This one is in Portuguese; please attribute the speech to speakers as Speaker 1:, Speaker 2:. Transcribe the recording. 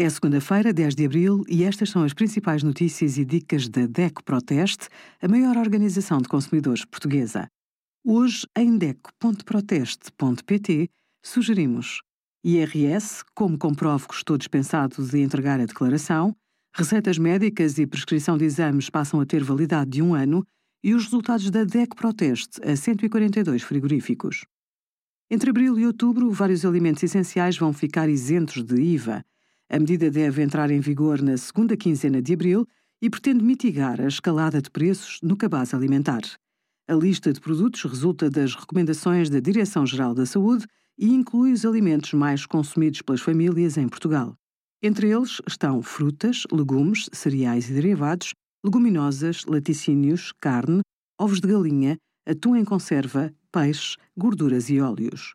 Speaker 1: É segunda-feira, 10 de abril, e estas são as principais notícias e dicas da DECO Proteste, a maior organização de consumidores portuguesa. Hoje, em DECO.proteste.pt, sugerimos IRS, como comprovo que estou dispensado de entregar a declaração, receitas médicas e prescrição de exames passam a ter validade de um ano e os resultados da DECO Proteste a 142 frigoríficos. Entre abril e outubro, vários alimentos essenciais vão ficar isentos de IVA. A medida deve entrar em vigor na segunda quinzena de abril e pretende mitigar a escalada de preços no cabaz alimentar. A lista de produtos resulta das recomendações da Direção-Geral da Saúde e inclui os alimentos mais consumidos pelas famílias em Portugal. Entre eles estão frutas, legumes, cereais e derivados, leguminosas, laticínios, carne, ovos de galinha, atum em conserva, peixe, gorduras e óleos.